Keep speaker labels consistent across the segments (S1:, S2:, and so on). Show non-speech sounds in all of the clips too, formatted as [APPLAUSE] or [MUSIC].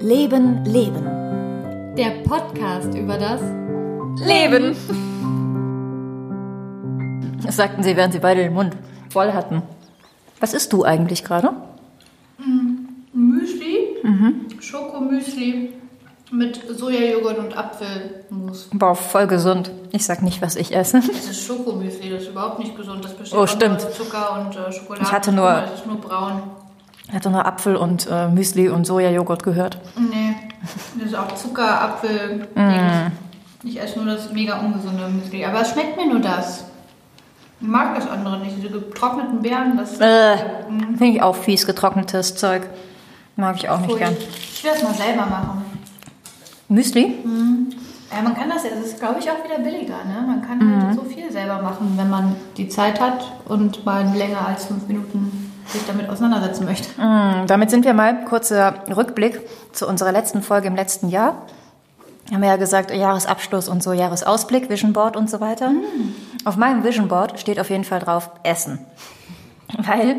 S1: Leben, Leben.
S2: Der Podcast über das
S1: Leben. Das sagten sie, während sie beide den Mund voll hatten. Was isst du eigentlich gerade?
S2: Müsli, Schokomüsli mit Sojajoghurt und Apfelmus.
S1: Boah, voll gesund. Ich sag nicht, was ich esse.
S2: Das ist Schokomüsli, das ist überhaupt nicht gesund. Das besteht
S1: Oh,
S2: aus Zucker und äh, Schokolade.
S1: Ich hatte nur-
S2: Das ist nur braun.
S1: Ich hatte nur Apfel und äh, Müsli und Sojajoghurt gehört.
S2: Nee, das ist auch Zucker, Apfel.
S1: Mm.
S2: Ich esse nur das mega ungesunde Müsli. Aber es schmeckt mir nur das. Ich mag das andere nicht. Diese getrockneten Beeren, das
S1: Äh, Finde ich auch fies, getrocknetes Zeug. Mag ich auch nicht
S2: Pfui.
S1: gern.
S2: Ich will das mal selber machen.
S1: Müsli?
S2: Ja, man kann das das ist glaube ich auch wieder billiger, ne? Man kann
S1: Mhm.
S2: halt so viel selber machen, wenn man die Zeit hat und mal länger als fünf Minuten sich damit auseinandersetzen möchte.
S1: Mm, Damit sind wir mal, kurzer Rückblick zu unserer letzten Folge im letzten Jahr. Haben wir ja gesagt, Jahresabschluss und so, Jahresausblick, Vision Board und so weiter. Auf meinem Vision Board steht auf jeden Fall drauf Essen. Weil,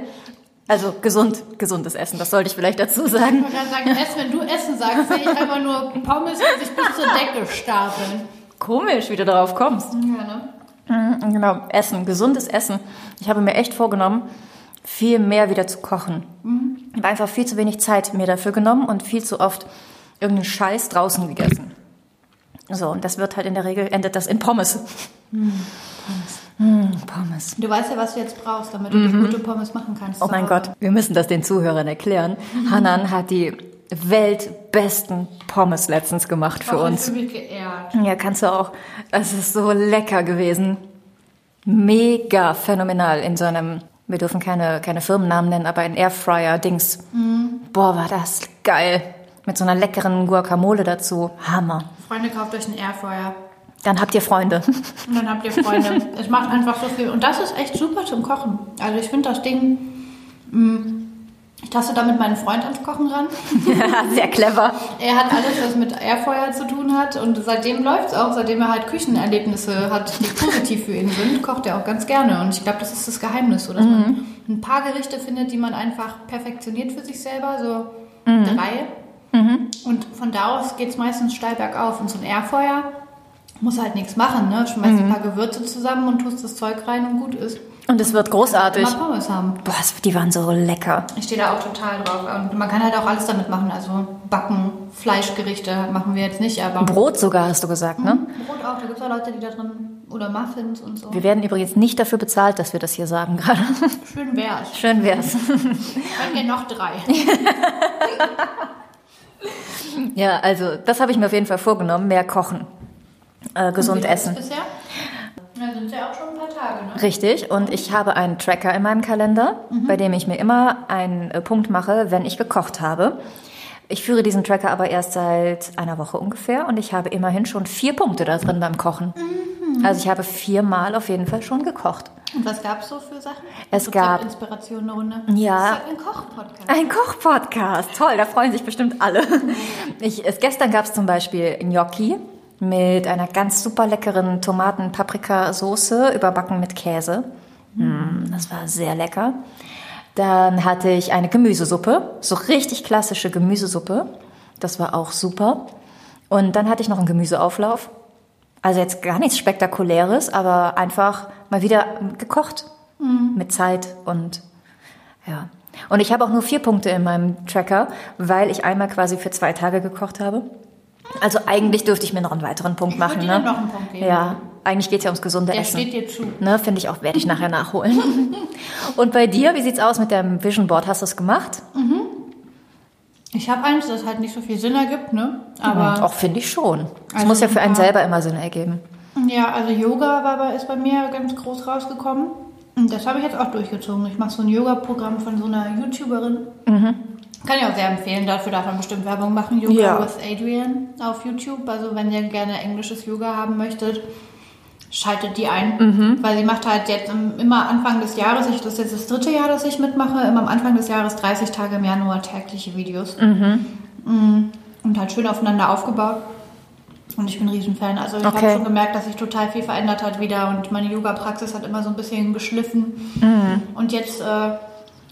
S1: also gesund, gesundes Essen, das sollte ich vielleicht dazu sagen.
S2: Ich würde dann sagen, Essen, wenn du Essen sagst, sehe ich einfach nur Pommes, die sich bis zur Decke stapeln.
S1: Komisch, wie du darauf kommst.
S2: Ja, ne?
S1: Mhm, Genau, Essen, gesundes Essen. Ich habe mir echt vorgenommen, viel mehr wieder zu kochen. Ich habe einfach viel zu wenig Zeit mir dafür genommen und viel zu oft irgendeinen Scheiß draußen gegessen. So, und das wird halt in der Regel, endet das in Pommes. Mm, Pommes.
S2: Du weißt ja, was du jetzt brauchst, damit du dir gute Pommes machen kannst.
S1: Oh mein. Gott, wir müssen das den Zuhörern erklären. Hanan hat die weltbesten Pommes letztens gemacht für
S2: ich
S1: uns.
S2: mich geehrt.
S1: Ja, kannst du auch. Es ist so lecker gewesen. Mega phänomenal in so einem, wir dürfen keine, keine Firmennamen nennen, aber ein Airfryer-Dings. Boah, war das geil. Mit so einer leckeren Guacamole dazu. Hammer.
S2: Freunde, kauft euch einen Airfryer.
S1: Dann habt ihr Freunde. [LAUGHS]
S2: Und dann habt ihr Freunde. es macht einfach so viel. Und das ist echt super zum Kochen. Also ich finde das Ding. mm, Ich taste da mit meinem Freund ans Kochen ran.
S1: Sehr clever.
S2: Er hat alles, was mit Airfryer zu tun hat. Und seitdem läuft es auch. Seitdem er halt Küchenerlebnisse hat, die positiv für ihn sind, kocht er auch ganz gerne. Und ich glaube, das ist das Geheimnis. So, dass man ein paar Gerichte findet, die man einfach perfektioniert für sich selber. So drei. Und von da aus geht es meistens steil bergauf. Und so ein Airfeuer muss halt nichts machen. Ne? Schmeißt ein paar Gewürze zusammen und tust das Zeug rein und gut ist.
S1: Und es wird großartig.
S2: Immer Pommes haben.
S1: Boah, die waren so lecker.
S2: Ich stehe da auch total drauf. Und man kann halt auch alles damit machen. Also backen, Fleischgerichte machen wir jetzt nicht, aber
S1: Brot sogar, hast du gesagt, ne?
S2: Brot auch. Da gibt es auch Leute, die da drin oder Muffins und so.
S1: Wir werden übrigens nicht dafür bezahlt, dass wir das hier sagen gerade.
S2: Schön wär's.
S1: Schön wär's. [LAUGHS]
S2: Können wir noch drei. [LAUGHS]
S1: Ja, also das habe ich mir auf jeden Fall vorgenommen, mehr kochen, äh, gesund
S2: Wie
S1: essen.
S2: Bisher? Da sind ja auch schon ein paar Tage, ne?
S1: Richtig, und ich habe einen Tracker in meinem Kalender, bei dem ich mir immer einen äh, Punkt mache, wenn ich gekocht habe. Ich führe diesen Tracker aber erst seit einer Woche ungefähr und ich habe immerhin schon vier Punkte da drin beim Kochen. Also ich habe viermal auf jeden Fall schon gekocht.
S2: Und was gab's so für Sachen?
S1: Es gab-
S2: Inspiration eine Runde.
S1: Ja.
S2: Ein Kochpodcast.
S1: Ein Kochpodcast, toll, da freuen sich bestimmt alle. [LAUGHS] Ich, es, gestern gab es zum Beispiel Gnocchi mit einer ganz super leckeren Tomaten-Paprika-Soße, überbacken mit Käse. Mm, das war sehr lecker. Dann hatte ich eine Gemüsesuppe, so richtig klassische Gemüsesuppe. Das war auch super. Und dann hatte ich noch einen Gemüseauflauf. Also jetzt gar nichts Spektakuläres, aber einfach mal wieder gekocht. Mit Zeit und ja. Und ich habe auch nur vier Punkte in meinem Tracker, weil ich einmal quasi für zwei Tage gekocht habe. Also eigentlich dürfte ich mir noch einen weiteren Punkt
S2: Ich
S1: machen. Ne?
S2: noch einen Punkt geben.
S1: Ja, eigentlich geht es ja ums gesunde
S2: Der
S1: Essen.
S2: steht dir zu.
S1: Ne, finde ich auch, werde ich nachher nachholen. [LAUGHS] Und bei dir, wie sieht's aus mit deinem Vision Board? Hast du es gemacht?
S2: Ich habe eins, das halt nicht so viel Sinn ergibt, ne? Aber
S1: auch finde ich schon. Es
S2: Also
S1: muss ja für
S2: ein
S1: einen selber immer Sinn ergeben.
S2: ja, also Yoga war bei, ist bei mir ganz groß rausgekommen. Und das habe ich jetzt auch durchgezogen. Ich mache so ein Yoga-Programm von so einer YouTuberin. Kann ich auch sehr empfehlen. Dafür darf man bestimmt Werbung machen. Yoga
S1: Ja.
S2: with Adrian auf YouTube. Also wenn ihr gerne englisches Yoga haben möchtet, schaltet die ein. Weil sie macht halt jetzt im- immer Anfang des Jahres, ich, das ist jetzt das dritte Jahr, dass ich mitmache, immer am Anfang des Jahres 30 Tage im Januar tägliche Videos. Mm. Und halt schön aufeinander aufgebaut. Und ich bin ein Riesenfan. Also ich
S1: Okay.
S2: habe schon gemerkt, dass sich total viel verändert hat wieder und meine Yoga-Praxis hat immer so ein bisschen geschliffen. Und jetzt äh,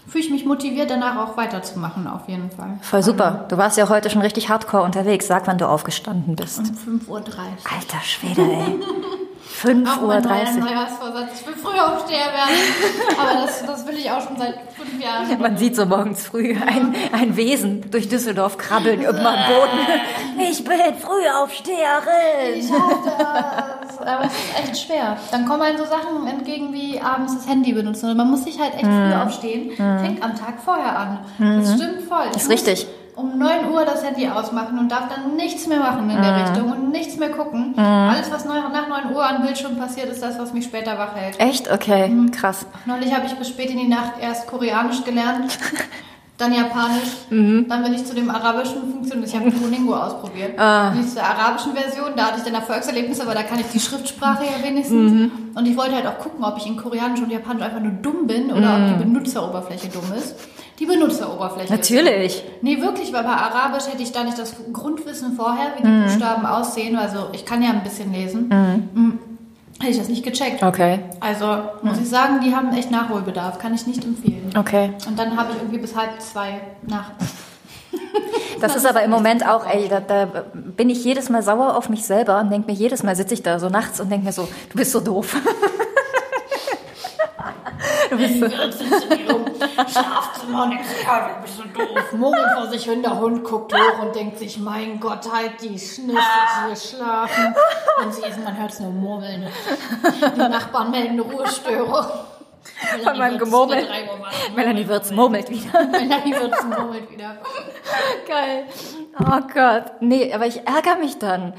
S2: fühle ich mich motiviert, danach auch weiterzumachen, auf jeden Fall.
S1: Voll super. Du warst ja heute schon richtig hardcore unterwegs. Sag, wann du aufgestanden bist.
S2: Um 5.30 Uhr.
S1: Alter Schwede, ey. [LAUGHS]
S2: Auch
S1: 5.30
S2: mein neuer
S1: Uhr.
S2: Neujahrsvorsatz. Ich will früher aufsteher werden. Aber das, das will ich auch schon seit fünf Jahren.
S1: Man sieht so morgens früh ein, ein Wesen durch Düsseldorf krabbeln über den Boden. Ich bin Frühaufsteherin.
S2: Ich schaff das. Aber es ist echt schwer. Dann kommen einem so Sachen entgegen wie abends das Handy benutzen. Und man muss sich halt echt früh aufstehen. Fängt am Tag vorher an. Das stimmt voll. Ich
S1: Ist richtig.
S2: Um 9 Uhr das Handy ausmachen und darf dann nichts mehr machen in der Richtung und nichts mehr gucken. Alles, was nach 9 Uhr am Bildschirm passiert, ist das, was mich später wach hält.
S1: Echt? Okay, krass.
S2: Neulich habe ich bis spät in die Nacht erst Koreanisch gelernt, [LAUGHS] dann Japanisch, dann bin ich zu dem arabischen Funktion. Ich habe Duolingo ausprobiert. Die zur arabischen Version, da hatte ich dann Erfolgserlebnisse, aber da kann ich die Schriftsprache ja wenigstens. Und ich wollte halt auch gucken, ob ich in Koreanisch und Japanisch einfach nur dumm bin oder ob die Benutzeroberfläche dumm ist. Die Benutzeroberfläche. ist
S1: Natürlich.
S2: Nee, wirklich, weil bei Arabisch hätte ich da nicht das Grundwissen vorher, wie die Buchstaben aussehen. Also ich kann ja ein bisschen lesen. Mhm. Hätte ich das nicht gecheckt.
S1: Okay,
S2: Also muss ich sagen, die haben echt Nachholbedarf. Kann ich nicht empfehlen.
S1: okay.
S2: Und dann habe ich irgendwie bis halb zwei nach. [LAUGHS]
S1: Das ist aber im Moment auch, ey, da, da bin ich jedes Mal sauer auf mich selber und denke mir, jedes Mal sitze ich da so nachts und denke mir so, du bist so doof. [LAUGHS] du bist so,
S2: Schlafzimmer und denkst, ja, du bist so doof. Murmelt vor sich hin, der Hund guckt hoch und denkt sich, mein Gott, halt die Schnüsse, wir schlafen. Und sie ist, man hört es nur murmeln. Die Nachbarn melden eine Ruhestörung.
S1: Von meinem Gemurmel. Melanie Wirtz murmelt wieder.
S2: Melanie Wirtz murmelt wieder.
S1: Geil. Oh Gott. Nee, aber ich ärgere mich dann.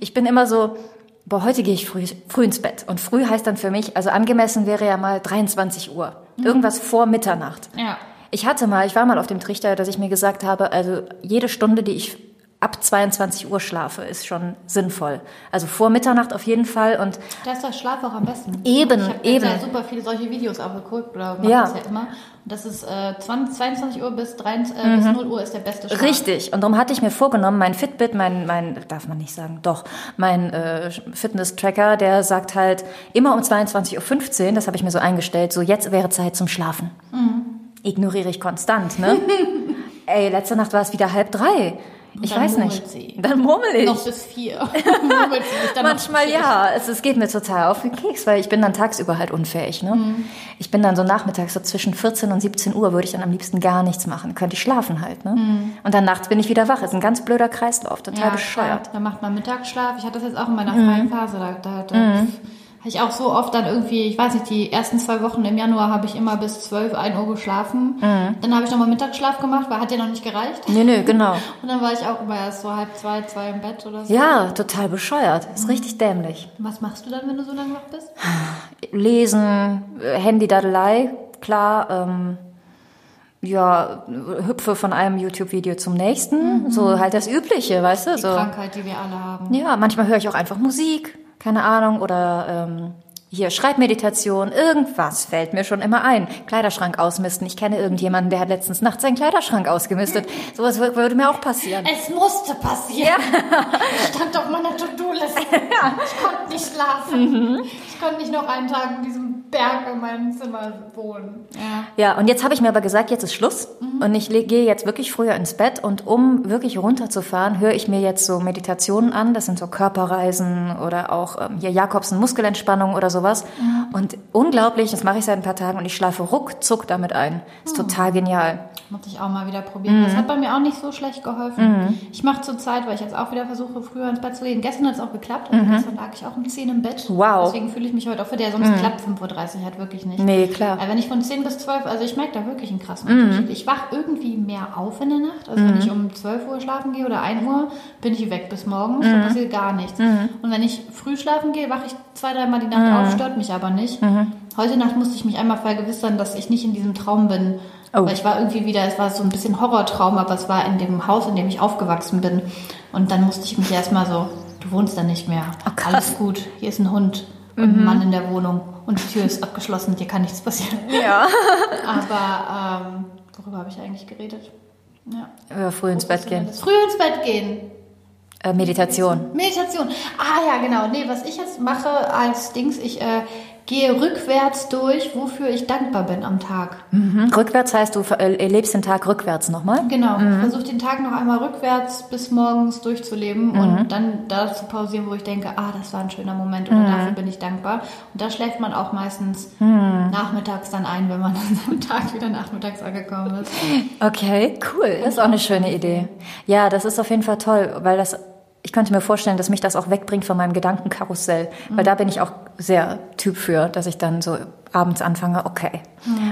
S1: Ich bin immer so, boah, heute gehe ich früh, früh ins Bett. Und früh heißt dann für mich, also angemessen wäre ja mal 23 Uhr. Irgendwas vor Mitternacht.
S2: Ja.
S1: Ich hatte mal, ich war mal auf dem Trichter, dass ich mir gesagt habe, also jede Stunde, die ich ab 22 Uhr schlafe, ist schon sinnvoll. Also vor Mitternacht auf jeden Fall und
S2: Da ist der Schlaf auch am besten.
S1: Eben,
S2: ich habe
S1: eben.
S2: ja super viele solche Videos auch geguckt oder mache
S1: Ja.
S2: das ja immer. Und das ist äh, 20, 22 Uhr bis, 23, äh, bis 0 Uhr ist der beste Schlaf.
S1: Mhm. Richtig. Und darum hatte ich mir vorgenommen, mein Fitbit, mein, mein, darf man nicht sagen, doch, mein äh, Fitness-Tracker, der sagt halt immer um 22.15 Uhr, das habe ich mir so eingestellt, so jetzt wäre Zeit zum Schlafen. Ignoriere ich konstant, ne? [LAUGHS] Ey, letzte Nacht war es wieder halb drei. Ich
S2: dann
S1: weiß nicht.
S2: sie.
S1: Dann murmel ich.
S2: Noch bis 4. [LAUGHS] Murmelt sie sich dann noch
S1: Manchmal
S2: vier.
S1: ja, es, es geht mir total auf den Keks, weil ich bin dann tagsüber halt unfähig. Ne? Ich bin dann so nachmittags, so zwischen 14 und 17 Uhr würde ich dann am liebsten gar nichts machen. Könnte ich schlafen halt. Ne? Und dann nachts bin ich wieder wach. Ist ein ganz blöder Kreislauf, total
S2: Ja,
S1: bescheuert.
S2: klar. Da macht man Mittagsschlaf. Ich hatte das jetzt auch in meiner freien Phase. Da, da, da habe ich auch so oft dann irgendwie, ich weiß nicht, die ersten zwei Wochen im Januar habe ich immer bis 12, 1 Uhr geschlafen. Dann habe ich nochmal Mittagsschlaf gemacht, weil hat ja noch nicht gereicht.
S1: Nee, nee, genau. [LAUGHS]
S2: Und dann war ich auch immer erst so halb zwei, zwei im Bett oder so.
S1: Ja, total bescheuert. Ist richtig dämlich.
S2: Was machst du dann, wenn du so lange wach bist? [SIGHS]
S1: Lesen, äh, Handy-Dadelei, klar. Ähm, ja, hüpfe von einem YouTube-Video zum nächsten. So halt das Übliche, weißt du?
S2: Die
S1: so.
S2: Krankheit, die wir alle haben.
S1: Ja, manchmal höre ich auch einfach Musik, keine Ahnung, oder ähm, hier Schreibmeditation, irgendwas fällt mir schon immer ein. Kleiderschrank ausmisten. Ich kenne irgendjemanden, der hat letztens nachts seinen Kleiderschrank ausgemistet. Sowas wür- würde mir auch passieren.
S2: Es musste passieren. Stand auf meiner To-Do-Liste. [LAUGHS] Ich konnte nicht schlafen. Ich konnte nicht noch einen Tag in diesem Berg in meinem Zimmer wohnen. Ja.
S1: Ja, und jetzt habe ich mir aber gesagt, jetzt ist Schluss und ich gehe jetzt wirklich früher ins Bett und um wirklich runterzufahren, höre ich mir jetzt so Meditationen an. Das sind so Körperreisen oder auch ähm, hier Jakobsen Muskelentspannung oder sowas. Und unglaublich, das mache ich seit ein paar Tagen und ich schlafe ruckzuck damit ein. Ist total genial.
S2: Muss ich auch mal wieder probieren. Das hat bei mir auch nicht so schlecht geholfen. Ich mache zurzeit, weil ich jetzt auch wieder versuche, früher ins Bett zu gehen. Gestern hat es auch geklappt. Also Gestern lag ich auch um 10 im Bett.
S1: Wow.
S2: Deswegen fühle ich mich heute auch für der. Sonst klappt 5.30 Uhr halt wirklich nicht.
S1: Nee, klar.
S2: Aber wenn ich von 10 bis 12, also ich merke da wirklich einen krassen Unterschied. Ich wach irgendwie mehr auf in der Nacht. Also wenn ich um 12 Uhr schlafen gehe oder 1 Uhr, bin ich weg bis morgens. Da passiert gar nichts. Und wenn ich früh schlafen gehe, wache ich zwei, dreimal die Nacht auf, stört mich aber nicht. Heute Nacht musste ich mich einmal vergewissern, dass ich nicht in diesem Traum bin.
S1: Oh.
S2: Weil ich war irgendwie wieder, es war so ein bisschen Horrortraum, aber es war in dem Haus, in dem ich aufgewachsen bin. Und dann musste ich mich erstmal so, du wohnst da nicht mehr.
S1: krass.
S2: Alles gut, hier ist ein Hund und ein Mann in der Wohnung und die Tür ist abgeschlossen, dir kann nichts passieren. [LAUGHS]
S1: Ja.
S2: Aber ähm, worüber habe ich eigentlich geredet? Ja.
S1: Über früh ins Bett gehen.
S2: Früh ins Bett gehen.
S1: Äh, Meditation.
S2: Meditation. Ah ja, genau. Nee, was ich jetzt mache als Dings, ich äh, gehe rückwärts durch, wofür ich dankbar bin am Tag.
S1: Mhm. Rückwärts heißt, du äh, lebst den Tag rückwärts nochmal?
S2: Genau. Ich versuche den Tag noch einmal rückwärts bis morgens durchzuleben und dann da zu pausieren, wo ich denke, ah, das war ein schöner Moment oder dafür bin ich dankbar. Und da schläft man auch meistens nachmittags dann ein, wenn man an seinem Tag wieder nachmittags angekommen ist.
S1: Okay, cool. Das ist auch eine schöne Idee. Ja, das ist auf jeden Fall toll, weil das, ich könnte mir vorstellen, dass mich das auch wegbringt von meinem Gedankenkarussell. Weil da bin ich auch sehr Typ für, dass ich dann so abends anfange, okay.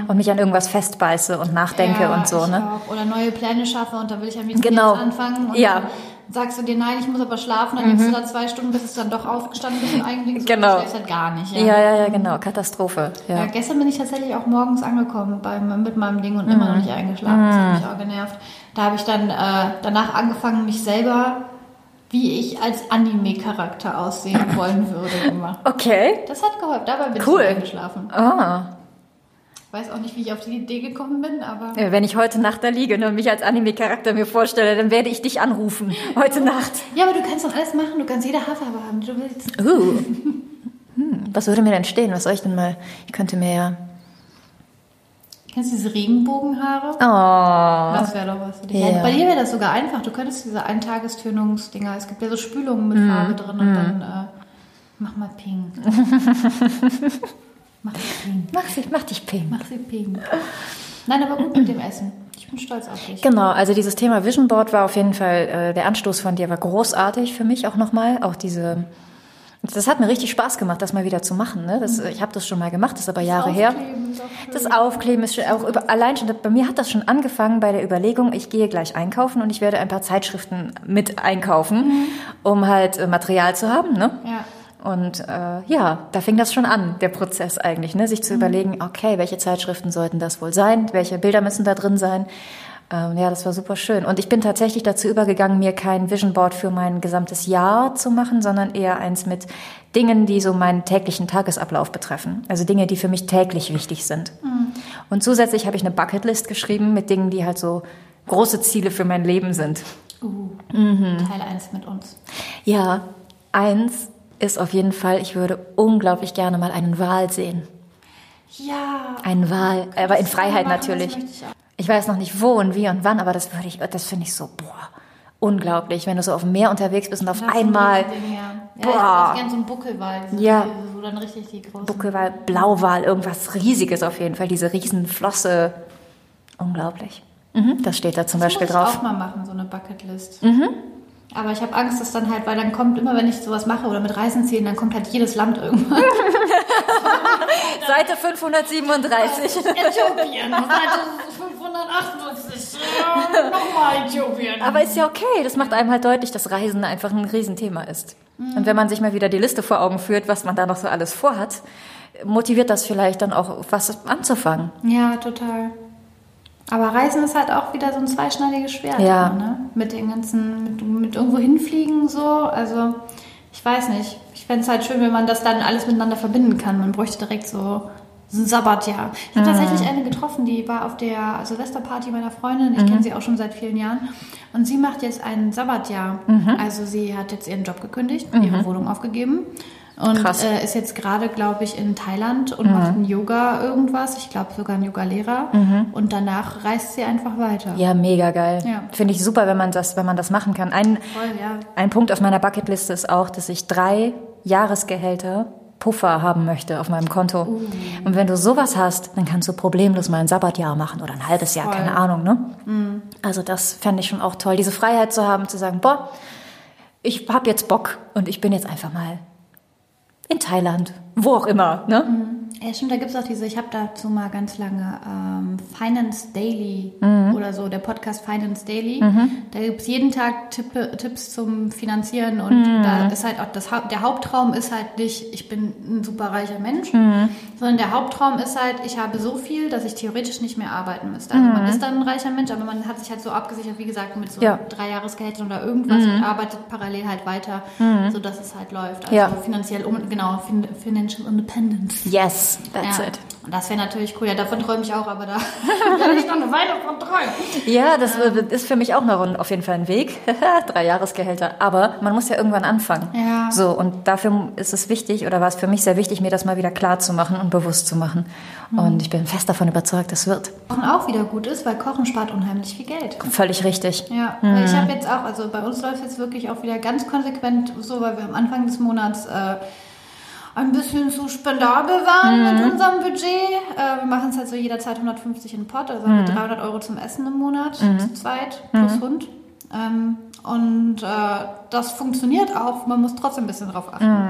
S1: Und mich an irgendwas festbeiße und nachdenke
S2: Ja,
S1: und so, ne?
S2: Auch. Oder neue Pläne schaffe und da will ich am liebsten
S1: Genau.
S2: anfangen. Und
S1: Ja.
S2: dann sagst du dir, nein, ich muss aber schlafen, dann mhm. du da zwei Stunden, bis es dann doch aufgestanden bist und eigentlich so,
S1: Genau.
S2: schläfst halt gar nicht.
S1: Ja, ja, ja, genau. Katastrophe.
S2: Ja,
S1: Ja.
S2: gestern bin ich tatsächlich auch morgens angekommen beim, mit meinem Ding und immer noch nicht eingeschlafen. Das hat mich auch genervt. Da habe ich dann äh, danach angefangen, mich selber, wie ich als Anime-Charakter aussehen [LAUGHS] wollen würde, gemacht.
S1: Okay.
S2: Das hat geholfen. Dabei bin
S1: Cool.
S2: ich eingeschlafen.
S1: Ah.
S2: Ich weiß auch nicht, wie ich auf die Idee gekommen bin, aber
S1: Wenn ich heute Nacht da liege ne, und mich als Anime-Charakter mir vorstelle, dann werde ich dich anrufen. Heute Nacht.
S2: ja, aber du kannst doch alles machen. Du kannst jede Haarfarbe haben, die du willst.
S1: Uh. [LAUGHS] Hm, was würde mir denn stehen? Was soll ich denn mal? Ich könnte mir ja.
S2: Kennst du diese Regenbogenhaare?
S1: Oh.
S2: Das wäre doch was für dich.
S1: Ja.
S2: Bei dir wäre das sogar einfach. Du könntest diese Eintagestönungsdinger, es gibt ja so Spülungen
S1: Mhm.
S2: mit Farbe drin und dann äh, mach mal pink. [LAUGHS] mach sie pink.
S1: Mach, sie, mach dich pink.
S2: Mach sie pink. Nein, aber gut mit dem Essen. Ich bin stolz auf dich.
S1: Genau, also dieses Thema Vision Board war auf jeden Fall, äh, der Anstoß von dir war großartig für mich auch nochmal. Auch diese, das hat mir richtig Spaß gemacht, das mal wieder zu machen. Ne? Das, ich habe das schon mal gemacht, das ist aber Jahre her.
S2: Aufkleben auch schön.
S1: Das Aufkleben ist schon auch über, allein schon, bei mir hat das schon angefangen bei der Überlegung, ich gehe gleich einkaufen und ich werde ein paar Zeitschriften mit einkaufen, um halt äh, Material zu haben. Ne?
S2: Ja.
S1: Und äh, ja, da fing das schon an, der Prozess eigentlich, ne? sich zu überlegen, okay, welche Zeitschriften sollten das wohl sein, welche Bilder müssen da drin sein. Ähm, ja, das war super schön. Und ich bin tatsächlich dazu übergegangen, mir kein Vision Board für mein gesamtes Jahr zu machen, sondern eher eins mit Dingen, die so meinen täglichen Tagesablauf betreffen. Also Dinge, die für mich täglich wichtig sind. Und zusätzlich habe ich eine Bucketlist geschrieben mit Dingen, die halt so große Ziele für mein Leben sind.
S2: Uh,
S1: Mhm.
S2: Teil 1 mit uns.
S1: Ja, eins ist auf jeden Fall, ich würde unglaublich gerne mal einen Wal sehen.
S2: Ja.
S1: Einen Wal, aber in Freiheit
S2: machen,
S1: natürlich.
S2: Ich
S1: weiß noch nicht wo und wie und wann, aber das würde ich, das finde ich so, boah, unglaublich, wenn du so auf dem Meer unterwegs bist und auf einmal
S2: ein Ding, ja. Ich
S1: Boah.
S2: gerne so einen Buckelwald. So
S1: Ja.
S2: die- Wo dann richtig die großen...
S1: Buckelwal, Blauwal, irgendwas Riesiges auf jeden Fall, diese Riesenflosse, unglaublich. Mhm, das steht da zum
S2: Das
S1: Beispiel
S2: muss ich
S1: drauf.
S2: auch mal machen, so eine Bucketlist. Aber ich habe Angst, dass dann halt, weil dann kommt immer, wenn ich sowas mache oder mit Reisen zählen, dann kommt halt jedes Land irgendwann. [LAUGHS]
S1: Seite 537.
S2: Äthiopien, Seite 558. Ja, Nochmal Äthiopien.
S1: Aber ist ja okay, das macht einem halt deutlich, dass Reisen einfach ein Riesenthema ist. Und wenn man sich mal wieder die Liste vor Augen führt, was man da noch so alles vorhat, motiviert das vielleicht dann auch, was anzufangen.
S2: Ja, total. Aber Reisen ist halt auch wieder so ein zweischneidiges Schwert.
S1: Ja.
S2: Ne? Mit den ganzen, mit, mit irgendwo hinfliegen so. Also, ich weiß nicht. Ich fände es halt schön, wenn man das dann alles miteinander verbinden kann. Man bräuchte direkt so, so ein Sabbatjahr. Ich habe tatsächlich eine getroffen, die war auf der Silvesterparty meiner Freundin. Ich kenne sie auch schon seit vielen Jahren. Und sie macht jetzt ein Sabbatjahr. Also sie hat jetzt ihren Job gekündigt, ihre Wohnung aufgegeben. Und äh, ist jetzt gerade, glaube ich, in Thailand und macht ein Yoga irgendwas. Ich glaube sogar ein Yoga-Lehrer. Und danach reist sie einfach weiter.
S1: Ja, mega geil.
S2: Ja.
S1: Finde ich super, wenn man das, wenn man das machen kann. Ein,
S2: Voll, ja.
S1: ein Punkt auf meiner Bucketliste ist auch, dass ich drei Jahresgehälter Puffer haben möchte auf meinem Konto.
S2: Uh.
S1: Und wenn du sowas hast, dann kannst du problemlos mal ein Sabbatjahr machen oder ein halbes Jahr,
S2: Voll.
S1: keine Ahnung, ne?
S2: Mhm.
S1: Also das fände ich schon auch toll, diese Freiheit zu haben, zu sagen, boah, ich habe jetzt Bock und ich bin jetzt einfach mal in Thailand, wo auch immer, ne?
S2: Ja, stimmt, da gibt es auch diese, ich habe dazu mal ganz lange ähm, Finance Daily
S1: Mhm.
S2: oder so, der Podcast Finance Daily. Da gibt es jeden Tag Tippe, Tipps zum Finanzieren und
S1: Mhm.
S2: da ist halt auch das Haupt, der Haupttraum ist halt nicht, ich bin ein super reicher Mensch,
S1: Mhm.
S2: sondern der Haupttraum ist halt, ich habe so viel, dass ich theoretisch nicht mehr arbeiten müsste. Also man ist dann ein reicher Mensch, aber man hat sich halt so abgesichert, wie gesagt, mit so
S1: Mhm. Ja.
S2: drei Jahresgehältern oder irgendwas und arbeitet parallel halt weiter, sodass es halt läuft. Also
S1: Ja.
S2: finanziell, um, genau, fin Financial Independence.
S1: Yes. Das, that's
S2: ja.
S1: it.
S2: Und das wäre natürlich cool. Ja, davon träume ich auch, aber da [LAUGHS] werde ich noch eine Weile von träumen.
S1: Ja, das ähm. ist für mich auch noch auf jeden Fall ein Weg. [LAUGHS] Drei Jahresgehälter. Aber man muss ja irgendwann anfangen.
S2: Ja.
S1: So, und dafür ist es wichtig, oder war es für mich sehr wichtig, mir das mal wieder klar zu machen und bewusst zu machen. Mhm. Und ich bin fest davon überzeugt, das wird.
S2: Kochen auch wieder gut ist, weil Kochen spart unheimlich viel Geld.
S1: Völlig richtig.
S2: Ja, mhm. ich habe jetzt auch, also bei uns läuft jetzt wirklich auch wieder ganz konsequent so, weil wir am Anfang des Monats äh, ein bisschen zu spendabel waren mhm. mit unserem Budget. Äh, wir machen es halt so jederzeit 150 in den Pot, also mhm. 300 Euro zum Essen im Monat, mhm. zu zweit, plus mhm. Hund. Ähm, und äh, das funktioniert auch, man muss trotzdem ein bisschen drauf achten. Mhm.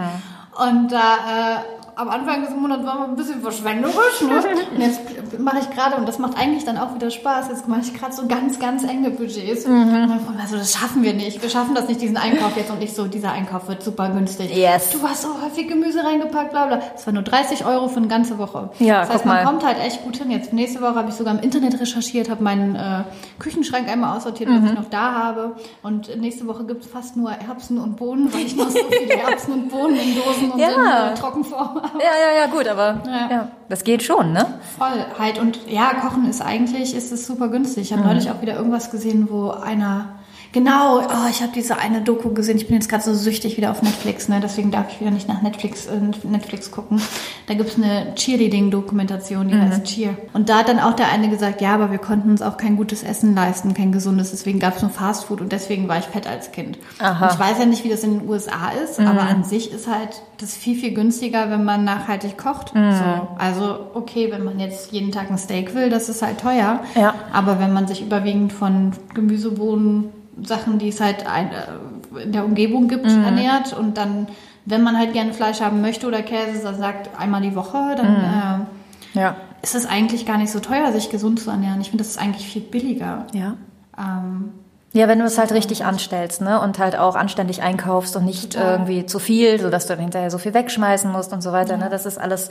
S2: Und da äh, am Anfang des Monats waren wir ein bisschen verschwenderisch. Ne? Und [LAUGHS] jetzt mache ich gerade, und das macht eigentlich dann auch wieder Spaß, jetzt mache ich gerade so ganz, ganz enge Budgets. Mhm. Und also das schaffen wir nicht. Wir schaffen das nicht, diesen Einkauf jetzt. Und ich so, dieser Einkauf wird super günstig.
S1: Yes.
S2: Du hast so häufig Gemüse reingepackt, bla bla. Das war nur 30 Euro für eine ganze Woche.
S1: Ja,
S2: das heißt, man mal. kommt halt echt gut hin. Jetzt nächste Woche habe ich sogar im Internet recherchiert, habe meinen äh, Küchenschrank einmal aussortiert, mhm. was ich noch da habe. Und nächste Woche gibt es fast nur Erbsen und Bohnen, weil ich noch so viele [LAUGHS] Erbsen und Bohnen in Dosen und
S1: ja.
S2: in äh, Trockenform.
S1: Ja, ja, ja, gut aber ja. ja. das geht schon, ne?
S2: Voll halt. Und ja, Kochen ist eigentlich, ist es super günstig. Ich habe mhm. neulich auch wieder irgendwas gesehen, wo einer Genau, oh, ich habe diese eine Doku gesehen. Ich bin jetzt gerade so süchtig wieder auf Netflix, ne? deswegen darf ich wieder nicht nach Netflix, äh, Netflix gucken. Da gibt's eine Cheerleading-Dokumentation, die mhm. heißt Cheer. Und da hat dann auch der eine gesagt, ja, aber wir konnten uns auch kein gutes Essen leisten, kein gesundes, deswegen gab's nur Fastfood und deswegen war ich fett als Kind. Aha. ich weiß ja nicht, wie das in den USA ist, mhm. aber an sich ist halt das viel, viel günstiger, wenn man nachhaltig kocht. Mhm. So. Also okay, wenn man jetzt jeden Tag ein Steak will, das ist halt teuer.
S1: Ja.
S2: Aber wenn man sich überwiegend von Gemüsebohnen Sachen, die es halt ein, äh, in der Umgebung gibt, mhm. ernährt und dann, wenn man halt gerne Fleisch haben möchte oder Käse, dann sagt einmal die Woche, dann mhm. äh, ja. ist es eigentlich gar nicht so teuer, sich gesund zu ernähren. Ich finde, das ist eigentlich viel billiger.
S1: Ja. Ähm, ja, wenn du es halt richtig anstellst, ne? Und halt auch anständig einkaufst und nicht Total. irgendwie zu viel, sodass du dann hinterher so viel wegschmeißen musst und so weiter. Ja. Ne? Das ist alles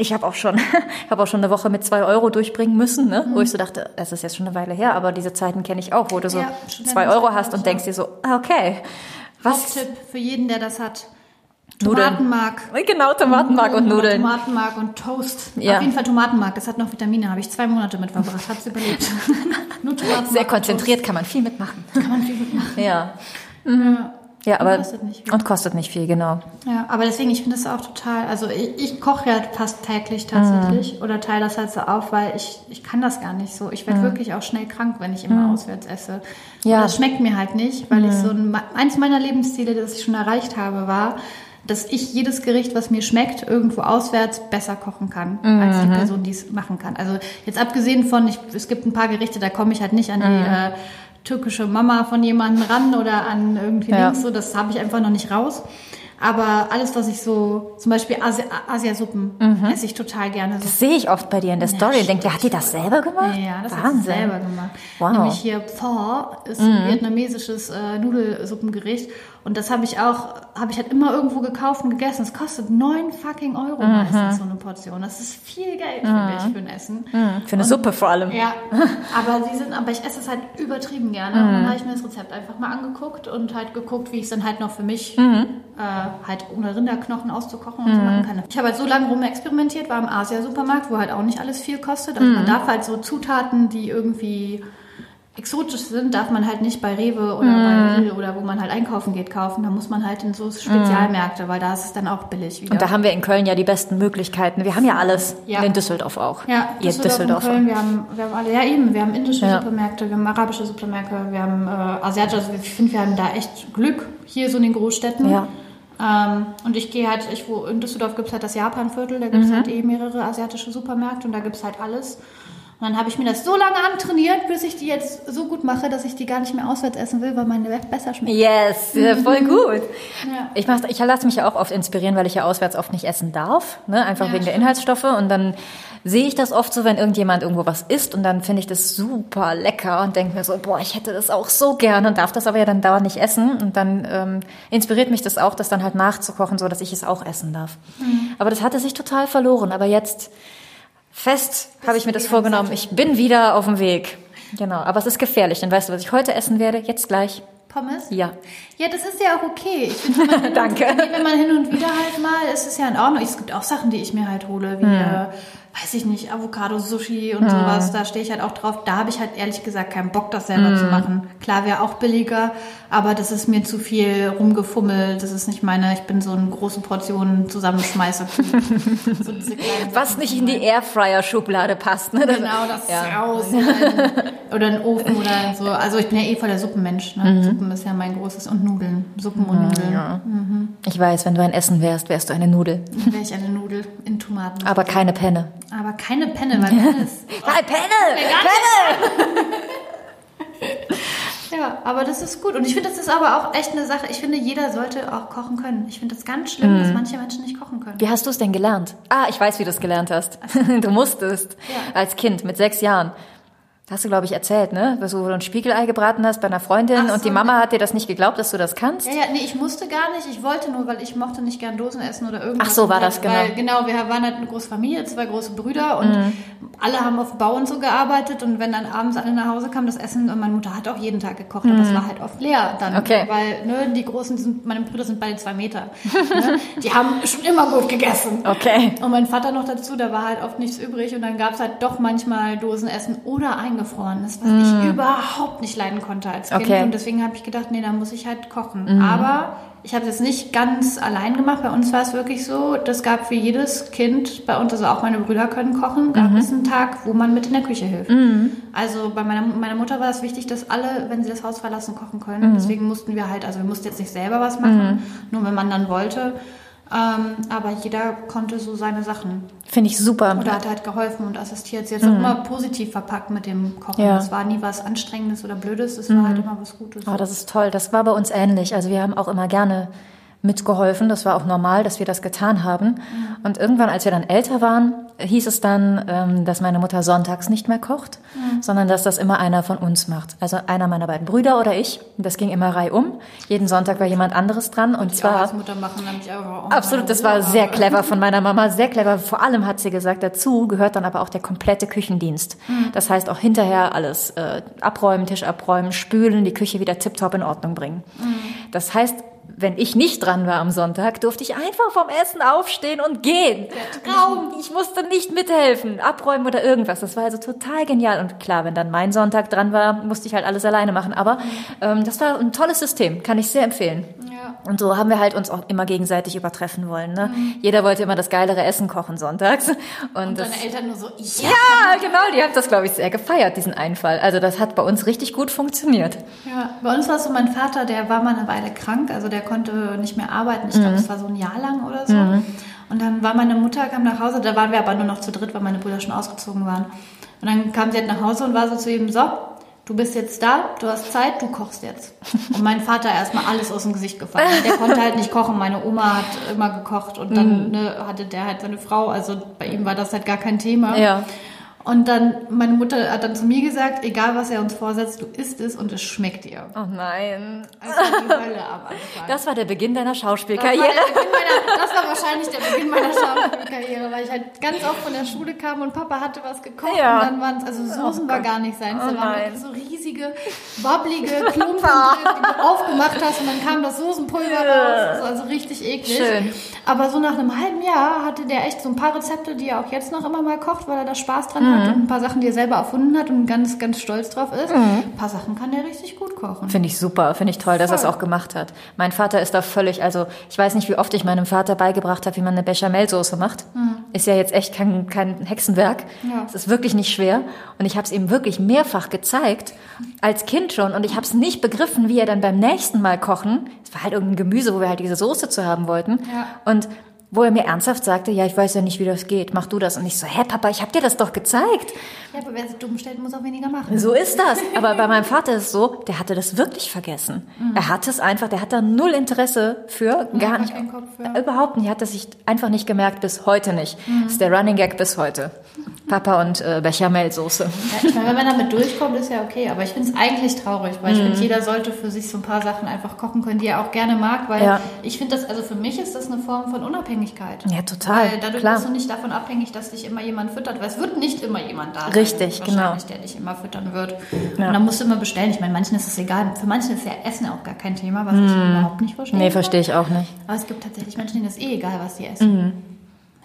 S1: ich habe auch schon, [LAUGHS] habe auch schon eine Woche mit zwei Euro durchbringen müssen, ne? Mhm. wo ich so dachte, das ist jetzt schon eine Weile her, aber diese Zeiten kenne ich auch, wo du so ja, zwei Euro hast und denkst dir so, ah, okay,
S2: was? Tipp für jeden, der das hat. Tomatenmark.
S1: Nudeln. Genau, Tomatenmark und Nudeln.
S2: Tomatenmark und Toast. Ja. Auf jeden Fall Tomatenmark. Das hat noch Vitamine. Habe ich zwei Monate mit verbracht. Hat's überlebt. [LAUGHS]
S1: Nur Tomatenmark. Sehr konzentriert, kann man viel mitmachen.
S2: Kann man viel mitmachen.
S1: Ja. Mhm. ja. Ja, aber und kostet nicht viel. Und kostet nicht viel, genau.
S2: Ja, aber deswegen, ich finde das auch total, also ich, ich koche ja fast täglich tatsächlich mm. oder teile das halt so auf, weil ich, ich kann das gar nicht so. Ich werde mm. wirklich auch schnell krank, wenn ich immer mm. auswärts esse. Ja. Und das schmeckt mir halt nicht, weil ich so ein, eins meiner Lebensziele, das ich schon erreicht habe, war, dass ich jedes Gericht, was mir schmeckt, irgendwo auswärts besser kochen kann, mhm. als die mhm. Person, die es machen kann. Also jetzt abgesehen von, ich, es gibt ein paar Gerichte, da komme ich halt nicht an die mhm. äh, türkische Mama von jemandem ran oder an irgendwie ja. links so, das habe ich einfach noch nicht raus. Aber alles, was ich so, zum Beispiel Asi Asiasuppen, mhm. esse ich total gerne.
S1: Das sehe ich oft bei dir in der Story. Ja, Denkt, hat die das selber gemacht?
S2: Ja, das Wahnsinn. hat sie selber gemacht. Wow. Nämlich hier Pho ist ein mhm. vietnamesisches äh, Nudelsuppengericht. Und das habe ich auch, habe ich halt immer irgendwo gekauft und gegessen. Es kostet neun fucking Euro mhm. meistens so eine Portion. Das ist viel Geld, mhm. finde ich, für ein Essen.
S1: Mhm. Für eine und, Suppe vor allem.
S2: Ja, [LAUGHS] aber sie sind, aber ich esse es halt übertrieben gerne. Und dann mhm. habe ich mir das Rezept einfach mal angeguckt und halt geguckt, wie ich es dann halt noch für mich mhm. äh, halt ohne Rinderknochen auszukochen und so machen kann. Ich habe halt so lange rum experimentiert, war im Asia-Supermarkt, wo halt auch nicht alles viel kostet. Also man darf halt so Zutaten, die irgendwie exotisch sind, darf man halt nicht bei Rewe oder mm. bei Lidl oder wo man halt einkaufen geht kaufen. Da muss man halt in so Spezialmärkte, mm. weil da ist es dann auch billig wieder.
S1: Und da haben wir in Köln ja die besten Möglichkeiten. Wir haben ja alles.
S2: Ja.
S1: In Düsseldorf auch.
S2: Ja, Ihr Düsseldorf, Düsseldorf. Köln, wir haben, wir haben alle, ja eben, wir haben indische ja. Supermärkte, wir haben arabische Supermärkte, wir haben äh, asiatische, also ich finde, wir haben da echt Glück hier so in den Großstädten.
S1: Ja.
S2: Ähm, und ich gehe halt, ich, wo, in Düsseldorf gibt es halt das Japanviertel, da gibt es mhm. halt eh mehrere asiatische Supermärkte und da gibt es halt alles. Und dann habe ich mir das so lange antrainiert, bis ich die jetzt so gut mache, dass ich die gar nicht mehr auswärts essen will, weil meine besser schmeckt.
S1: Yes, voll gut. ja. Ich, mach, ich lasse mich ja auch oft inspirieren, weil ich ja auswärts oft nicht essen darf, ne? einfach ja, wegen stimmt. der Inhaltsstoffe. Und dann sehe ich das oft so, wenn irgendjemand irgendwo was isst und dann finde ich das super lecker und denke mir so, boah, ich hätte das auch so gerne und darf das aber ja dann dauernd nicht essen. Und dann ähm, inspiriert mich das auch, das dann halt nachzukochen, so dass ich es auch essen darf. Mhm. Aber das hatte sich total verloren. Aber jetzt Fest habe ich mir das vorgenommen. Ich bin wieder auf dem Weg. Genau, aber es ist gefährlich. Dann weißt du, was ich heute essen werde? Jetzt gleich
S2: Pommes?
S1: Ja.
S2: Ja, das ist ja auch okay. Ich finde, [LAUGHS]
S1: Danke.
S2: Und, wenn man hin und wieder halt mal, ist es ja in Ordnung. Es gibt auch Sachen, die ich mir halt hole, wie, äh, weiß ich nicht, Avocado-Sushi und sowas. Da stehe ich halt auch drauf. Da habe ich halt ehrlich gesagt keinen Bock, das selber zu machen. Klar, wäre auch billiger, aber das ist mir zu viel rumgefummelt. Das ist nicht meine, ich bin so eine große Portion Zusammenschmeißer. [LAUGHS] so
S1: Was
S2: Sachen.
S1: nicht in die Airfryer-Schublade passt. Ne?
S2: Genau, das
S1: Ja.
S2: raus. [LAUGHS] Oder ein Ofen oder so. Also ich bin ja eh voll der Suppenmensch. Ne? Suppen ist ja mein großes. Und Nudeln. Suppen und Nudeln.
S1: Ich weiß, wenn du ein Essen wärst, wärst du eine Nudel.
S2: Dann wäre ich eine Nudel in Tomaten.
S1: Aber keine Penne.
S2: Aber keine Penne, weil [LAUGHS] Penne ist...
S1: Nein, Penne! [LAUGHS]
S2: Ja, aber das ist gut. Und ich finde, das ist aber auch echt eine Sache. Ich finde, jeder sollte auch kochen können. Ich finde das ganz schlimm, dass manche Menschen nicht kochen können.
S1: Wie hast du es denn gelernt? Ah, ich weiß, wie du es gelernt hast. [LAUGHS] Du musstest.
S2: Ja.
S1: Als Kind mit sechs Jahren. Hast du, glaube ich, erzählt, ne? Dass du ein Spiegelei gebraten hast bei einer Freundin
S2: Ach
S1: und die
S2: so,
S1: Mama hat dir das nicht geglaubt, dass du das kannst?
S2: Ja, ja, nee, ich musste gar nicht. Ich wollte nur, weil ich mochte nicht gern Dosen essen oder irgendwas.
S1: Ach so, war das,
S2: weil,
S1: genau.
S2: Genau, wir waren halt eine große Familie, zwei große Brüder und
S1: Mhm.
S2: alle haben auf Bau und so gearbeitet und wenn dann abends alle nach Hause kamen, das Essen und meine Mutter hat auch jeden Tag gekocht und das war halt oft leer dann.
S1: Mhm. Okay.
S2: Weil, ne, die Großen, sind, meine Brüder sind beide zwei Meter. ne? Die haben schon immer gut gegessen.
S1: Okay.
S2: Und mein Vater noch dazu, da war halt oft nichts übrig und dann gab es halt doch manchmal Dosenessen oder eingefrorenes, was ich überhaupt nicht leiden konnte als Kind.
S1: Okay.
S2: Und deswegen habe ich gedacht, nee, da muss ich halt kochen. Aber ich habe das nicht ganz allein gemacht. Bei uns war es wirklich so, das gab für jedes Kind, bei uns, also auch meine Brüder können kochen, gab es einen Tag, wo man mit in der Küche hilft. Also bei meiner, meiner Mutter war es wichtig, dass alle, wenn sie das Haus verlassen, kochen können. Deswegen mussten wir halt, also wir mussten jetzt nicht selber was machen, nur wenn man dann wollte. Ähm, aber jeder konnte so seine Sachen.
S1: Finde ich super.
S2: Oder hat halt geholfen und assistiert. Sie hat es auch immer positiv verpackt mit dem Kochen.
S1: Ja.
S2: Es war nie was Anstrengendes oder Blödes, es war halt immer was Gutes.
S1: Oh, das ist toll. Das war bei uns ähnlich. Also wir haben auch immer gerne mitgeholfen. Das war auch normal, dass wir das getan haben. Und irgendwann, als wir dann älter waren, hieß es dann, ähm, dass meine Mutter sonntags nicht mehr kocht, sondern dass das immer einer von uns macht. Also einer meiner beiden Brüder oder ich. Das ging immer reihum. Jeden Sonntag war jemand anderes dran. Und
S2: Die
S1: zwar
S2: Arbeitsmutter machen nämlich auch. auch
S1: Absolut, das war sehr clever von meiner Mama, sehr clever. Vor allem hat sie gesagt, dazu gehört dann aber auch der komplette Küchendienst. Das heißt auch hinterher alles äh, abräumen, Tisch abräumen, spülen, die Küche wieder tiptop in Ordnung bringen. Das heißt, wenn ich nicht dran war am Sonntag, durfte ich einfach vom Essen aufstehen und gehen. Traum! Ich musste nicht mithelfen, abräumen oder irgendwas. Das war also total genial. Und klar, wenn dann mein Sonntag dran war, musste ich halt alles alleine machen. Aber ähm, das war ein tolles System, kann ich sehr empfehlen.
S2: Ja.
S1: Und so haben wir halt uns auch immer gegenseitig übertreffen wollen. Ne? Jeder wollte immer das geilere Essen kochen sonntags. Und, [LAUGHS]
S2: Und
S1: das,
S2: deine Eltern nur so, ja.
S1: ja, genau, die haben das, glaube ich, sehr gefeiert, diesen Einfall. Also das hat bei uns richtig gut funktioniert.
S2: Ja, bei uns war es so, mein Vater, der war mal eine Weile krank, also der konnte nicht mehr arbeiten. Ich glaube, es war so ein Jahr lang oder so. Und dann war meine Mutter, kam nach Hause, da waren wir aber nur noch zu dritt, weil meine Brüder schon ausgezogen waren. Und dann kam sie halt nach Hause und war so zu ihm, so, du bist jetzt da, du hast Zeit, du kochst jetzt. Und mein Vater erstmal alles aus dem Gesicht gefallen. Der konnte halt nicht kochen, meine Oma hat immer gekocht und dann ne, hatte der halt seine Frau, also bei ihm war das halt gar kein Thema.
S1: Ja.
S2: Und dann, meine Mutter hat dann zu mir gesagt, egal was er uns vorsetzt, du isst es und es schmeckt dir.
S1: Oh nein.
S2: Also die Hölle am Anfang.
S1: Das war der Beginn deiner
S2: Das war,
S1: Schauspielkarriere.
S2: der Beginn meiner, das war wahrscheinlich der Beginn meiner Schauspielkarriere, weil ich halt ganz oft von der Schule kam und Papa hatte was gekocht
S1: Ja.
S2: und dann waren es, also Soßen war gar nicht seins,
S1: Oh
S2: da waren
S1: nein.
S2: wirklich so riesige, wabbelige [LAUGHS] Klumpen die du aufgemacht hast und dann kam das Soßenpulver raus, das war also richtig eklig.
S1: Schön.
S2: Aber so nach einem halben Jahr hatte der echt so ein paar Rezepte, die er auch jetzt noch immer mal kocht, weil er da Spaß dran
S1: Mhm.
S2: Hat und ein paar Sachen, die er selber erfunden hat und ganz, ganz stolz drauf ist. Ein paar Sachen kann der richtig gut kochen.
S1: Finde ich super, finde ich toll, dass er es
S2: Voll.
S1: auch gemacht hat. Mein Vater ist da völlig, also ich weiß nicht, wie oft ich meinem Vater beigebracht habe, wie man eine Bechamelsoße macht. Ist ja jetzt echt kein, kein Hexenwerk.
S2: Ja.
S1: Es ist wirklich nicht schwer. Und ich habe es ihm wirklich mehrfach gezeigt, als Kind schon. Und ich habe es nicht begriffen, wie er dann beim nächsten Mal kochen, es war halt irgendein Gemüse, wo wir halt diese Soße zu haben wollten.
S2: Ja.
S1: Und wo er mir ernsthaft sagte, ja, ich weiß ja nicht, wie das geht, mach du das. Und ich so, hä, Papa, ich habe dir das doch gezeigt.
S2: Ja, aber wer sich dumm stellt, muss auch weniger machen.
S1: So ist das. Aber bei meinem Vater ist es so, der hatte das wirklich vergessen. Er hatte es einfach, der hat da null Interesse für, gar
S2: gar
S1: nicht.
S2: Kopf für.
S1: Überhaupt nicht. Er hat das sich einfach nicht gemerkt, bis heute nicht. Das ist der Running Gag bis heute. Papa und äh, Bechamelsoße.
S2: Ja, ich meine, wenn man damit durchkommt, ist ja okay. Aber ich finde es eigentlich traurig, weil ich finde, jeder sollte für sich so ein paar Sachen einfach kochen können, die er auch gerne mag. Weil
S1: Ja.
S2: ich finde das, also für mich ist das eine Form von Unabhängigkeit.
S1: Ja, total,
S2: Weil dadurch
S1: klar.
S2: bist du nicht davon abhängig, dass dich immer jemand füttert. Weil es wird nicht immer jemand da sein.
S1: Richtig, genau.
S2: der dich immer füttern wird.
S1: Ja.
S2: Und dann musst du immer bestellen. Ich meine, manchen ist es egal. Für manchen ist ja Essen auch gar kein Thema, was ich überhaupt nicht verstehe.
S1: Mhm. Nee, verstehe ich auch nicht.
S2: Aber es gibt tatsächlich Menschen, denen ist eh egal, was sie essen.
S1: Mhm.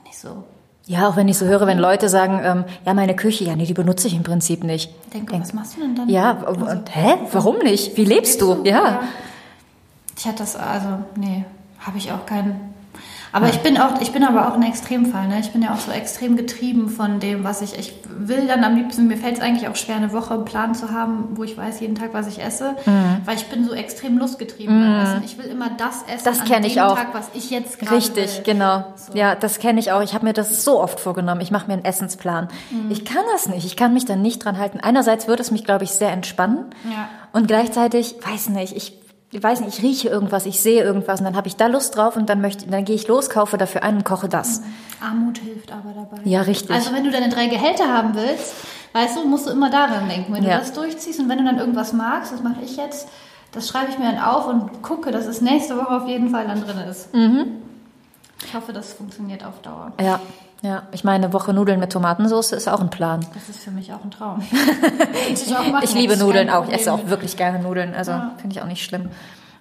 S2: Nicht so.
S1: Ja, auch wenn ich so höre, wenn Leute sagen, ähm, ja, meine Küche, ja, nee, die benutze ich im Prinzip nicht.
S2: Ich denke, was machst du denn dann?
S1: Ja, und, und, hä? Warum nicht? Wie lebst du? Ja.
S2: Ich hatte das, also, nee, habe ich auch keinen. Aber ich bin auch, ich bin aber auch ein Extremfall, ne? Ich bin ja auch so extrem getrieben von dem, was ich, ich will dann am liebsten, mir fällt es eigentlich auch schwer, eine Woche einen Plan zu haben, wo ich weiß jeden Tag, was ich esse, weil ich bin so extrem lustgetrieben Essen. Ich will immer das essen
S1: Das
S2: an dem
S1: ich auch.
S2: Tag, was ich jetzt gerade
S1: Richtig,
S2: will.
S1: genau. Ja, das kenne ich auch. Ich habe mir das so oft vorgenommen. Ich mache mir einen Essensplan.
S2: Mhm.
S1: Ich kann das nicht. Ich kann mich dann nicht dran halten. Einerseits würde es mich, glaube ich, sehr entspannen.
S2: Ja.
S1: Und gleichzeitig, weiß nicht, ich, ich weiß nicht, ich rieche irgendwas, ich sehe irgendwas und dann habe ich da Lust drauf und dann möchte, dann gehe ich los, kaufe dafür ein und koche das.
S2: Armut hilft aber dabei.
S1: Ja, richtig.
S2: Also wenn du deine drei Gehälter haben willst, weißt du, musst du immer daran denken. Wenn
S1: Ja.
S2: du das durchziehst und wenn du dann irgendwas magst, das mache ich jetzt, das schreibe ich mir dann auf und gucke, dass es nächste Woche auf jeden Fall dann drin ist.
S1: Mhm.
S2: Ich hoffe, das funktioniert auf Dauer.
S1: Ja, ja. Ich meine, eine Woche Nudeln mit Tomatensauce ist auch ein Plan.
S2: Das ist für mich auch ein Traum. [LAUGHS] Ich
S1: Ich liebe Nudeln auch. Ich esse auch wirklich gerne Nudeln. Also finde ich auch nicht schlimm.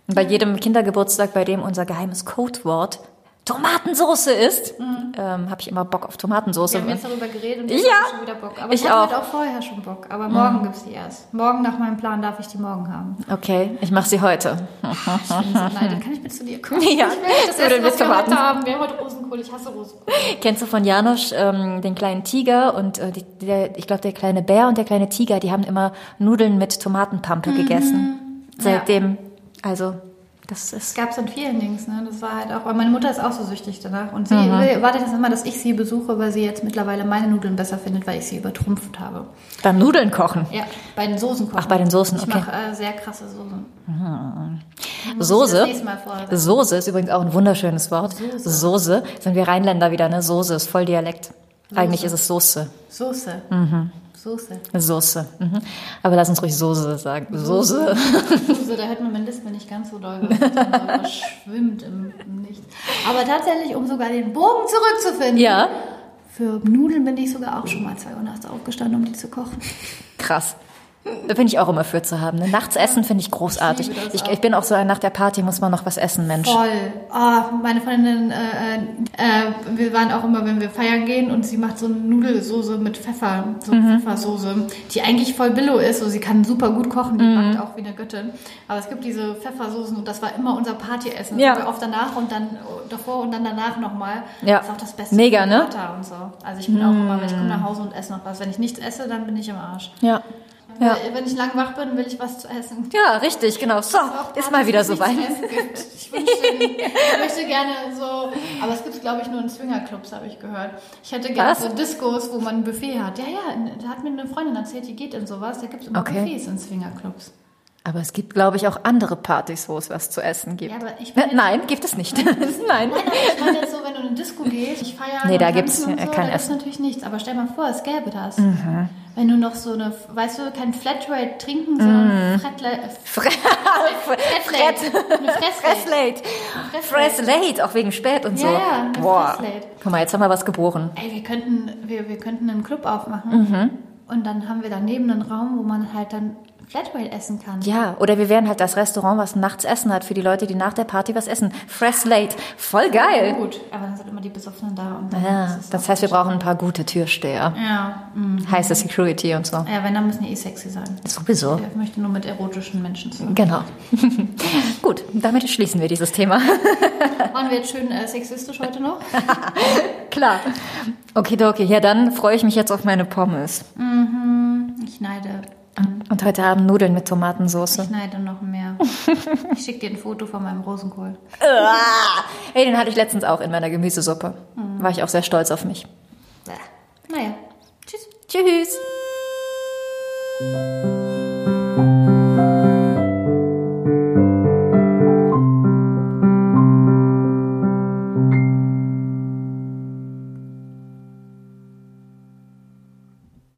S1: Und bei jedem Kindergeburtstag, bei dem unser geheimes Codewort Tomatensauce ist, ähm, habe ich immer Bock auf Tomatensauce.
S2: Wir haben jetzt darüber geredet und jetzt
S1: Ja,
S2: habe ich schon wieder Bock. Aber ich,
S1: ich
S2: hatte
S1: auch.
S2: heute auch vorher schon Bock. Aber morgen gibt's die erst. Morgen nach meinem Plan darf ich die morgen haben.
S1: Okay, ich mache sie heute.
S2: Ich bin so neidisch. Kann ich bitte zu dir kommen? [LAUGHS]
S1: Ja,
S2: Ich will das Essen,
S1: mit
S2: was wir heute haben. Wir haben heute Rosenkohl. Ich hasse Rosenkohl.
S1: Kennst du von Janosch ähm, den kleinen Tiger und äh, die, der, ich glaube der kleine Bär und der kleine Tiger, die haben immer Nudeln mit Tomatenpampe gegessen. Seitdem, also das ist
S2: gab es in vielen Dings, ne? Das war halt auch, weil meine Mutter ist auch so süchtig danach. Und sie
S1: Mhm.
S2: wartet jetzt immer, dass ich sie besuche, weil sie jetzt mittlerweile meine Nudeln besser findet, weil ich sie übertrumpft habe.
S1: beim Nudeln kochen.
S2: Ja, bei den Soßen kochen.
S1: Ach, bei den Soßen,
S2: Ich
S1: okay.
S2: mache äh, sehr krasse Soßen. Ich
S1: Soße. Soße ist übrigens auch ein wunderschönes Wort. Soße. Sind wir Rheinländer wieder, ne? Soße ist voll Dialekt. Eigentlich ist es Soße.
S2: Soße.
S1: Mhm.
S2: Soße.
S1: Soße. Mhm. Aber lass uns ruhig Soße sagen. Soße.
S2: Soße, da hört man mein Lispel nicht ganz so doll, weil es schwimmt im, im Nichts. Aber tatsächlich, um sogar den Bogen zurückzufinden.
S1: Ja.
S2: Für Nudeln bin ich sogar auch schon mal zwei Uhr nachts aufgestanden, um die zu kochen.
S1: Krass. Da bin ich auch immer für zu haben. Ne? Nachts essen finde ich großartig.
S2: Ich
S1: Ich, ich bin auch so ein, nach der Party muss man noch was essen, Mensch.
S2: Voll. Ah, meine Freundin, äh, äh, wir waren auch immer, wenn wir feiern gehen und sie macht so eine Nudelsoße mit Pfeffer, so
S1: Mhm.
S2: Pfeffersoße, die eigentlich voll billo ist. So, sie kann super gut kochen, die
S1: Mhm.
S2: backt auch wie eine Göttin. Aber es gibt diese Pfeffersoßen und das war immer unser Partyessen.
S1: Ja.
S2: Oft danach und dann davor und dann danach nochmal.
S1: Ja.
S2: Das ist auch das Beste.
S1: Mega, ne?
S2: So. Also ich bin auch immer, wenn ich komme nach Hause und esse noch was. Wenn ich nichts esse, dann bin ich im Arsch.
S1: Ja. Ja.
S2: Wenn ich lang wach bin, will ich was zu essen.
S1: Ja, richtig, genau. So, ist mal wieder so weit.
S2: Ich wünschte, [LAUGHS] ich möchte gerne so, aber es gibt es glaube ich nur in Swingerclubs, habe ich gehört. Ich hätte gerne
S1: Was?
S2: so Discos, wo man ein Buffet hat. Ja, ja, da hat mir eine Freundin erzählt, die geht in sowas, da gibt es immer
S1: Okay.
S2: Buffets in Swingerclubs.
S1: Aber es gibt, glaube ich, auch andere Partys, wo es was zu essen gibt.
S2: Ja, aber ich
S1: Ne, Nein, gibt es nicht. [LAUGHS] Nein.
S2: Nein, aber ich meine jetzt so, wenn du in eine Disco gehst, ich feiere
S1: Nee, da
S2: tanzen und
S1: äh,
S2: so,
S1: kein Essen. Mhm.
S2: natürlich nichts. Aber stell mal vor, es gäbe das. Wenn du noch so eine, weißt du, kein Flatrate trinken, sondern Fretlate.
S1: Fred. [LAUGHS]
S2: Eine Fresslate.
S1: Fresslate. Auch wegen spät und so.
S2: Ja, ja,
S1: Boah.
S2: Fresslate.
S1: Guck mal, jetzt haben wir was geboren.
S2: Ey, wir könnten, wir, wir könnten einen Club aufmachen.
S1: Mhm.
S2: Und dann haben wir daneben einen Raum, wo man halt dann Flatrate essen kann.
S1: Ja, oder wir wären halt das Restaurant, was nachts Essen hat für die Leute, die nach der Party was essen. Fresslate. Voll geil.
S2: Gut, aber dann sind immer die Besoffenen da. Und dann
S1: Ja, das heißt, wir brauchen ein paar gute Türsteher.
S2: Ja, mm.
S1: Heiße Security und so.
S2: ja, wenn, dann müssen die eh sexy sein.
S1: Sowieso.
S2: Ich möchte nur mit erotischen Menschen zusammen.
S1: Genau. [LAUGHS] Gut, damit schließen wir dieses Thema. [LAUGHS]
S2: Waren wir jetzt schön äh, sexistisch heute noch? [LAUGHS]
S1: Klar. Okidoki, ja, dann freue ich mich jetzt auf meine Pommes.
S2: Ich neide.
S1: Und heute Abend Nudeln mit Tomatensauce.
S2: Ich neide noch mehr. [LAUGHS] Ich schicke dir ein Foto von meinem Rosenkohl.
S1: Hey, den hatte ich letztens auch in meiner Gemüsesuppe. War ich auch sehr stolz auf mich.
S2: Naja, tschüss.
S1: Tschüss.